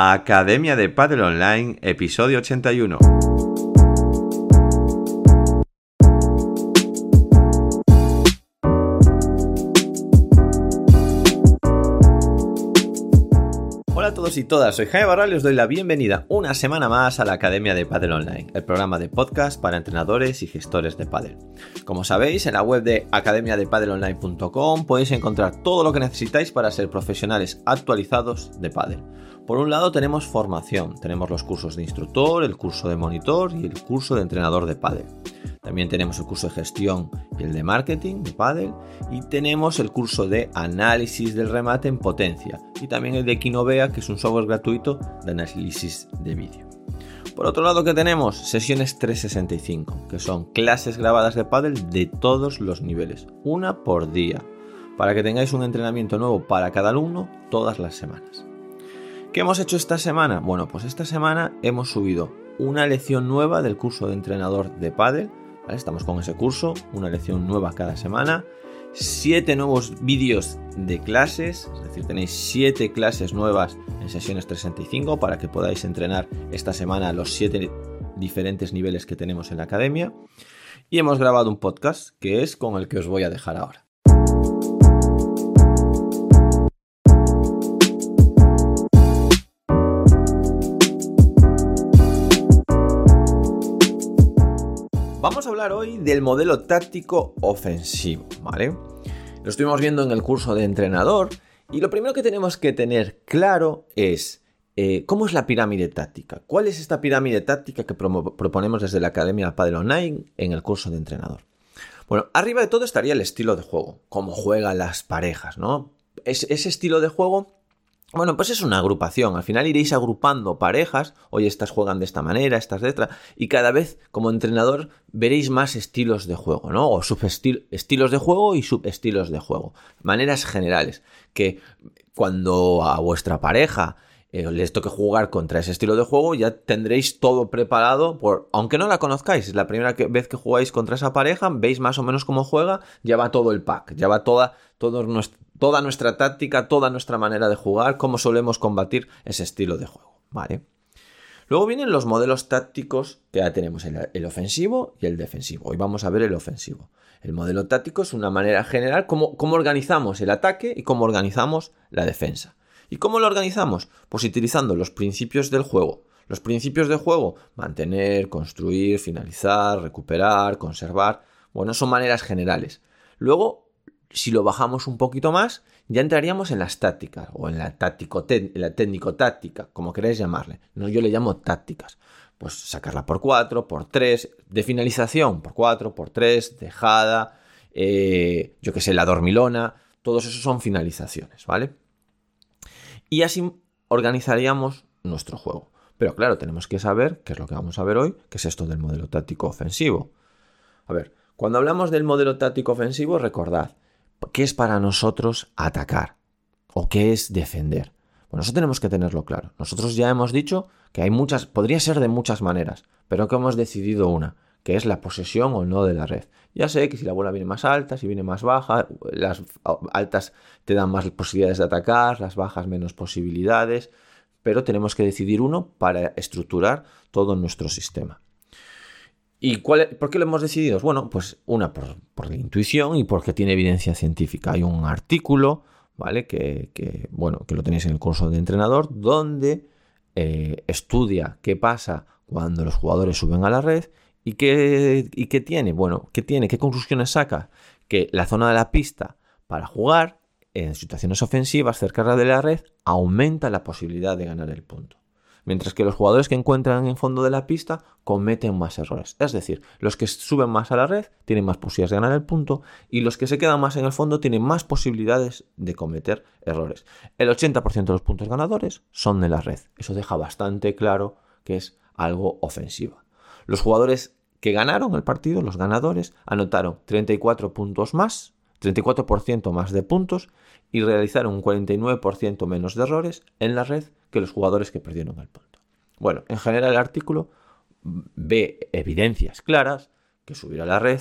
Academia de Padel Online, episodio 81. Y todas, soy Jaime Barral y os doy la bienvenida una semana más a la Academia de Padel Online, el programa de podcast para entrenadores y gestores de padel. Como sabéis, en la web de academiadepadelonline.com podéis encontrar todo lo que necesitáis para ser profesionales actualizados de padel. Por un lado tenemos formación, tenemos los cursos de instructor, el curso de monitor y el curso de entrenador de pádel. También tenemos el curso de gestión y el de marketing de pádel y tenemos el curso de análisis del remate en potencia y también el de Kinovea, que es un software gratuito de análisis de vídeo. Por otro lado, que tenemos? Sesiones 365, que son clases grabadas de pádel de todos los niveles, una por día, para que tengáis un entrenamiento nuevo para cada alumno todas las semanas. ¿Qué hemos hecho esta semana? Bueno, pues esta semana hemos subido una lección nueva del curso de entrenador de Estamos con ese curso, una lección nueva cada semana. Siete nuevos vídeos de clases, es decir, tenéis siete clases nuevas en sesiones 365 para que podáis entrenar esta semana los siete diferentes niveles que tenemos en la academia. Y hemos grabado un podcast que es con el que os voy a dejar ahora. Vamos a hablar hoy del modelo táctico ofensivo, ¿vale? Lo estuvimos viendo en el curso de entrenador y lo primero que tenemos que tener claro es eh, cómo es la pirámide táctica. ¿Cuál es esta pirámide táctica que proponemos desde la Academia Padel Online en el curso de entrenador? Bueno, arriba de todo estaría el estilo de juego, cómo juegan las parejas, ¿no? ese estilo de juego bueno, pues es una agrupación. Al final iréis agrupando parejas. Hoy estas juegan de esta manera, estas de otra. Y cada vez, como entrenador, veréis más estilos de juego, ¿no? O subestilos de juego y subestilos de juego. Maneras generales. Que cuando a vuestra pareja eh, les toque jugar contra ese estilo de juego, ya tendréis todo preparado. Por, aunque no la conozcáis, es la primera vez que jugáis contra esa pareja, veis más o menos cómo juega, ya va todo el pack, ya va toda, toda nuestra táctica, toda nuestra manera de jugar, cómo solemos combatir ese estilo de juego, ¿vale? Luego vienen los modelos tácticos que ya tenemos, el, ofensivo y el defensivo. Hoy vamos a ver el ofensivo. El modelo táctico es una manera general cómo, cómo organizamos el ataque y cómo organizamos la defensa. ¿Y cómo lo organizamos? Pues utilizando los principios del juego. Los principios de juego, mantener, construir, finalizar, recuperar, conservar, bueno, son maneras generales. Luego si lo bajamos un poquito más, ya entraríamos en las tácticas o en la, técnico-táctica, como queráis llamarle. No, yo le llamo tácticas. Pues sacarla por 4, por 3, de finalización por 4, por 3, dejada, eh, yo que sé, la dormilona, todos esos son finalizaciones, ¿vale? Y así organizaríamos nuestro juego. Pero claro, tenemos que saber, qué es lo que vamos a ver hoy, que es esto del modelo táctico ofensivo. A ver, cuando hablamos del modelo táctico ofensivo, recordad, ¿Qué es para nosotros atacar? ¿O qué es defender? Bueno, eso tenemos que tenerlo claro. Nosotros ya hemos dicho que hay muchas, podría ser de muchas maneras, pero que hemos decidido una, que es la posesión o no de la red. Ya sé que si la bola viene más alta, si viene más baja, las altas te dan más posibilidades de atacar, las bajas menos posibilidades, pero tenemos que decidir uno para estructurar todo nuestro sistema. ¿Y por qué lo hemos decidido? Bueno, pues una por, la intuición y porque tiene evidencia científica. Hay un artículo, ¿vale? Que, bueno, que lo tenéis en el curso de entrenador, donde eh, estudia qué pasa cuando los jugadores suben a la red y qué, y qué tiene. Bueno, ¿qué tiene? ¿Qué conclusiones saca? Que la zona de la pista para jugar en situaciones ofensivas cerca de la red aumenta la posibilidad de ganar el punto mientras que los jugadores que encuentran en fondo de la pista cometen más errores. Es decir, los que suben más a la red tienen más posibilidades de ganar el punto y los que se quedan más en el fondo tienen más posibilidades de cometer errores. El 80% de los puntos ganadores son de la red. Eso deja bastante claro que es algo ofensivo. Los jugadores que ganaron el partido, los ganadores, anotaron 34 puntos más, 34% más de puntos y realizaron un 49% menos de errores en la red que los jugadores que perdieron el punto. Bueno, en general el artículo ve evidencias claras que subir a la red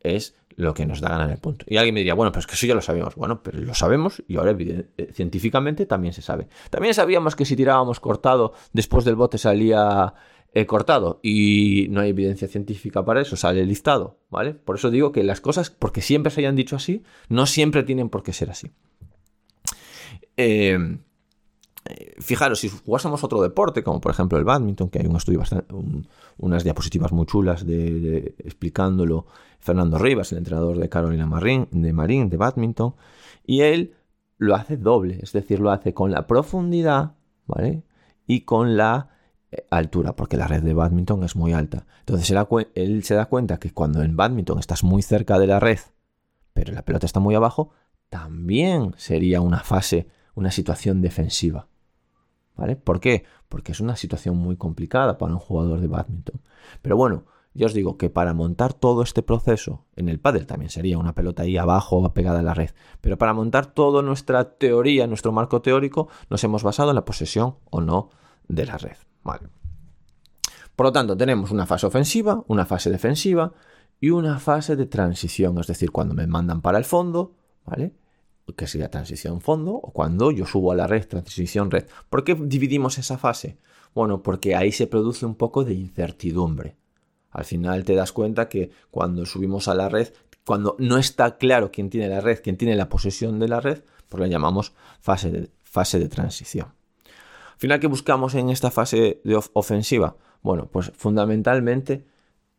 es lo que nos da ganar el punto. Y alguien me diría, bueno, pues que eso ya lo sabemos. Bueno, pero lo sabemos y ahora eh, científicamente también se sabe. También sabíamos que si tirábamos cortado, después del bote salía cortado y no hay evidencia científica para eso, sale listado, ¿vale? Por eso digo que las cosas, porque siempre se hayan dicho así, no siempre tienen por qué ser así. Eh, fijaros, si jugásemos otro deporte, como por ejemplo el badminton, que hay un estudio bastante, unas diapositivas muy chulas de, explicándolo Fernando Rivas, el entrenador de Carolina Marín, de Marín, de badminton, y él lo hace doble, es decir, lo hace con la profundidad, ¿vale? Y con la altura, porque la red de badminton es muy alta. Entonces él, él se da cuenta que cuando en badminton estás muy cerca de la red, pero la pelota está muy abajo, también sería una fase, una situación defensiva. ¿Vale? ¿Por qué? Porque es una situación muy complicada para un jugador de badminton. Pero bueno, yo os digo que para montar todo este proceso, en el pádel también sería una pelota ahí abajo pegada a la red, pero para montar toda nuestra teoría, nuestro marco teórico, nos hemos basado en la posesión o no de la red. Por lo tanto, tenemos una fase ofensiva, una fase defensiva y una fase de transición, es decir, cuando me mandan para el fondo, ¿vale? que sería transición fondo, o cuando yo subo a la red, transición red. ¿Por qué dividimos esa fase? Bueno, porque ahí se produce un poco de incertidumbre. Al final te das cuenta que cuando subimos a la red, cuando no está claro quién tiene la red, quién tiene la posesión de la red, pues la llamamos fase fase de transición. Al final, ¿qué buscamos en esta fase de ofensiva? Bueno, pues fundamentalmente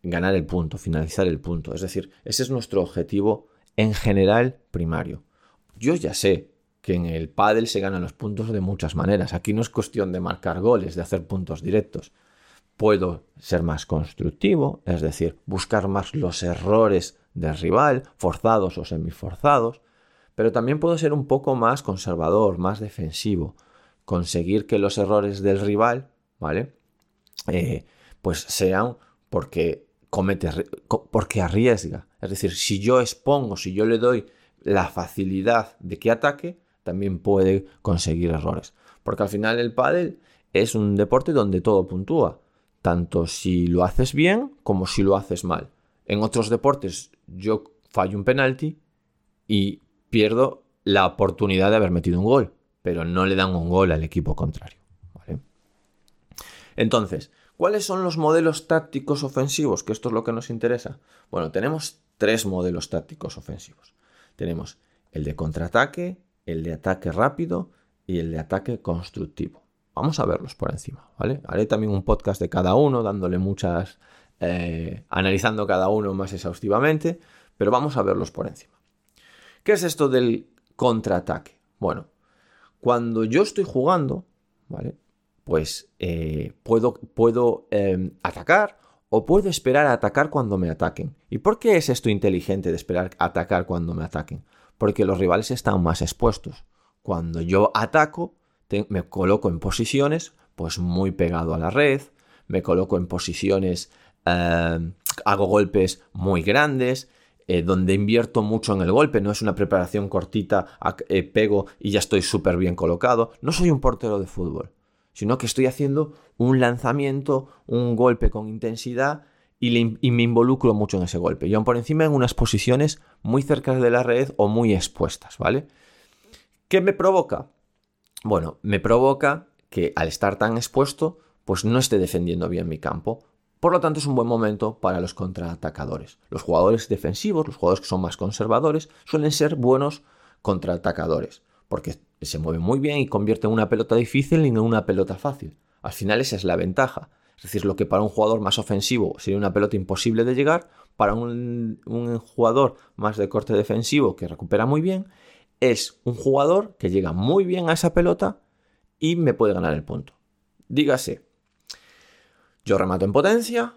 ganar el punto, finalizar el punto. Es decir, ese es nuestro objetivo en general primario. Yo ya sé que en el pádel se ganan los puntos de muchas maneras. Aquí no es cuestión de marcar goles, de hacer puntos directos. Puedo ser más constructivo, es decir, buscar más los errores del rival, forzados o semiforzados, pero también puedo ser un poco más conservador, más defensivo, conseguir que los errores del rival, ¿vale? Eh, pues sean porque comete, porque arriesga. Es decir, si yo expongo, si yo le doy la facilidad de que ataque, también puede conseguir errores. Porque al final el pádel es un deporte donde todo puntúa, tanto si lo haces bien como si lo haces mal. En otros deportes yo fallo un penalti y pierdo la oportunidad de haber metido un gol, pero no le dan un gol al equipo contrario. Entonces, ¿cuáles son los modelos tácticos ofensivos? Que esto es lo que nos interesa. Bueno, tenemos tres modelos tácticos ofensivos. Tenemos el de contraataque, el de ataque rápido y el de ataque constructivo. Vamos a verlos por encima, ¿vale? Haré también un podcast de cada uno, dándole muchas, eh, analizando cada uno más exhaustivamente, pero vamos a verlos por encima. ¿Qué es esto del contraataque? Bueno, cuando yo estoy jugando, ¿vale? Pues eh, puedo, puedo em, atacar o puedo esperar a atacar cuando me ataquen. ¿Y por qué es esto inteligente de esperar a atacar cuando me ataquen? Porque los rivales están más expuestos. Cuando yo ataco, me coloco en posiciones pues muy pegado a la red, me coloco en posiciones, eh, hago golpes muy grandes, eh, donde invierto mucho en el golpe, no es una preparación cortita, eh, pego y ya estoy súper bien colocado. No soy un portero de fútbol sino que estoy haciendo un lanzamiento, un golpe con intensidad y, me involucro mucho en ese golpe. Yo por encima en unas posiciones muy cerca de la red o muy expuestas, ¿vale? ¿Qué me provoca? Bueno, me provoca que al estar tan expuesto, pues no esté defendiendo bien mi campo. Por lo tanto, es un buen momento para los contraatacadores. Los jugadores defensivos, los jugadores que son más conservadores, suelen ser buenos contraatacadores, porque se mueve muy bien y convierte una pelota difícil en una pelota fácil. Al final esa es la ventaja. Es decir, lo que para un jugador más ofensivo sería una pelota imposible de llegar, para un, un jugador más de corte defensivo que recupera muy bien, es un jugador que llega muy bien a esa pelota y me puede ganar el punto. Dígase, yo remato en potencia,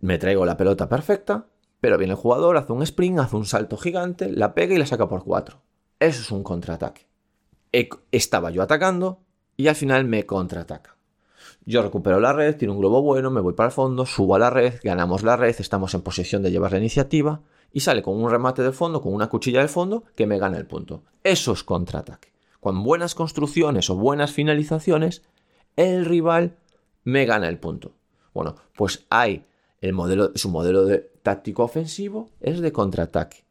me traigo la pelota perfecta, pero viene el jugador, hace un sprint, hace un salto gigante, la pega y la saca por 4. Eso es un contraataque estaba yo atacando y al final me contraataca. Yo recupero la red, tiro un globo bueno, me voy para el fondo, subo a la red, ganamos la red, estamos en posesión de llevar la iniciativa y sale con un remate del fondo, con una cuchilla del fondo que me gana el punto. Eso es contraataque. Con buenas construcciones o buenas finalizaciones, el rival me gana el punto. Bueno, pues hay el modelo, es un modelo táctico ofensivo es de contraataque.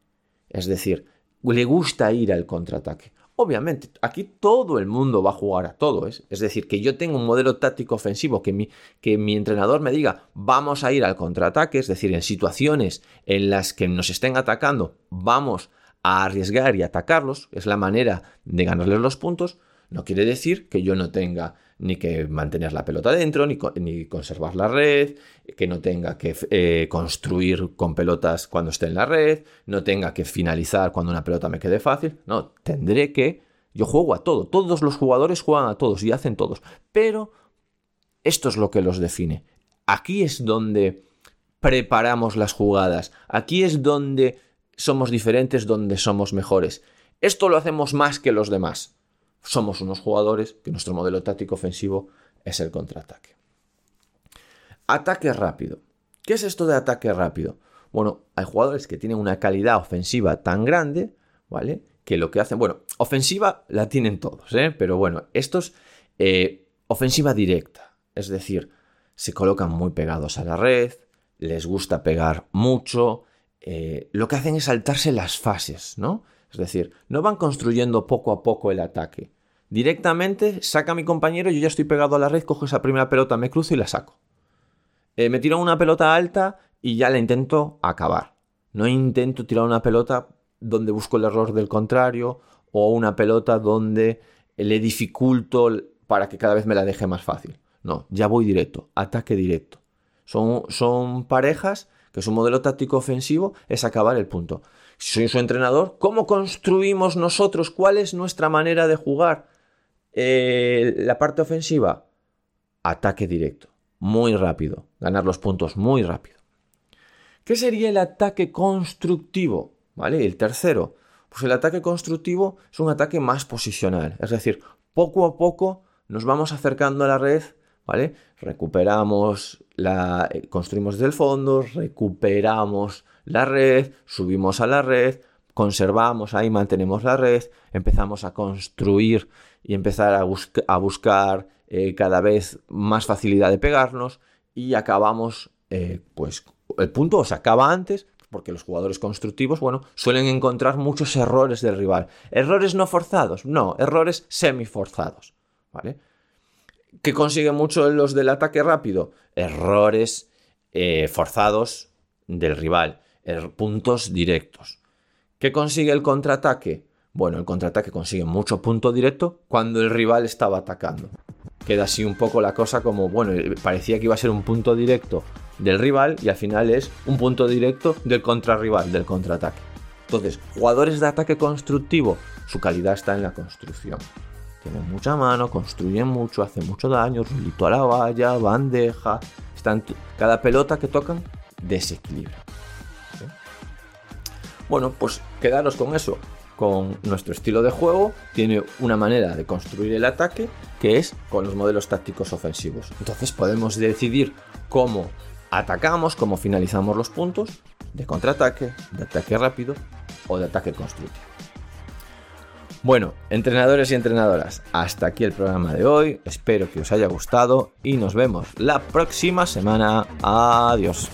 Es decir, le gusta ir al contraataque. Obviamente, aquí todo el mundo va a jugar a todo. Es, es decir, que yo tengo un modelo táctico ofensivo, que mi, que mi entrenador me diga, vamos a ir al contraataque, es decir, en situaciones en las que nos estén atacando, vamos a arriesgar y atacarlos, es la manera de ganarles los puntos, no quiere decir que yo no tenga ni que mantener la pelota dentro, ni, conservar la red, que no tenga que eh, construir con pelotas cuando esté en la red, no tenga que finalizar cuando una pelota me quede fácil. No, tendré que... Yo juego a todo, todos los jugadores juegan a todos y hacen todos, pero esto es lo que los define. Aquí es donde preparamos las jugadas, aquí es donde somos diferentes, donde somos mejores. Esto lo hacemos más que los demás somos unos jugadores que nuestro modelo táctico ofensivo es el contraataque. Ataque rápido. ¿Qué es esto de ataque rápido? Bueno, hay jugadores que tienen una calidad ofensiva tan grande, ¿vale? Que lo que hacen, bueno, ofensiva la tienen todos, ¿eh? Pero bueno, estos, eh, ofensiva directa, es decir, se colocan muy pegados a la red, les gusta pegar mucho, eh, lo que hacen es saltarse las fases, ¿no? Es decir, no van construyendo poco a poco el ataque. Directamente saca a mi compañero, yo ya estoy pegado a la red, cojo esa primera pelota, me cruzo y la saco. Eh, me tiro una pelota alta y ya la intento acabar. No intento tirar una pelota donde busco el error del contrario o una pelota donde le dificulto para que cada vez me la deje más fácil. No, ya voy directo, ataque directo. Son, son parejas que su modelo táctico ofensivo es acabar el punto. Si soy su entrenador, ¿cómo construimos nosotros? ¿Cuál es nuestra manera de jugar? Eh, la parte ofensiva, ataque directo, muy rápido, ganar los puntos muy rápido. ¿Qué sería el ataque constructivo? ¿Vale? El tercero, pues el ataque constructivo es un ataque más posicional, es decir, poco a poco nos vamos acercando a la red, ¿vale? Recuperamos la eh, construimos desde el fondo, recuperamos la red, subimos a la red, conservamos ahí, mantenemos la red, empezamos a construir y empezar a, buscar eh, cada vez más facilidad de pegarnos y acabamos, eh, pues el punto se acaba antes porque los jugadores constructivos, bueno, suelen encontrar muchos errores del rival. Errores no forzados, no, errores semi-forzados, ¿vale? ¿Qué consiguen mucho los del ataque rápido? Errores eh, forzados del rival, er, puntos directos. ¿Qué consigue el contraataque? Bueno, el contraataque consigue mucho punto directo cuando el rival estaba atacando. Queda así un poco la cosa como, bueno, parecía que iba a ser un punto directo del rival y al final es un punto directo del contrarrival, del contraataque. Entonces, jugadores de ataque constructivo, su calidad está en la construcción. Tienen mucha mano, construyen mucho, hacen mucho daño, rulito a la valla, bandeja, cada pelota que tocan desequilibra. Bueno, pues quedaros con eso, con nuestro estilo de juego, tiene una manera de construir el ataque que es con los modelos tácticos ofensivos. Entonces podemos decidir cómo atacamos, cómo finalizamos los puntos de contraataque, de ataque rápido o de ataque constructivo. Bueno, entrenadores y entrenadoras, hasta aquí el programa de hoy. Espero que os haya gustado y nos vemos la próxima semana. Adiós.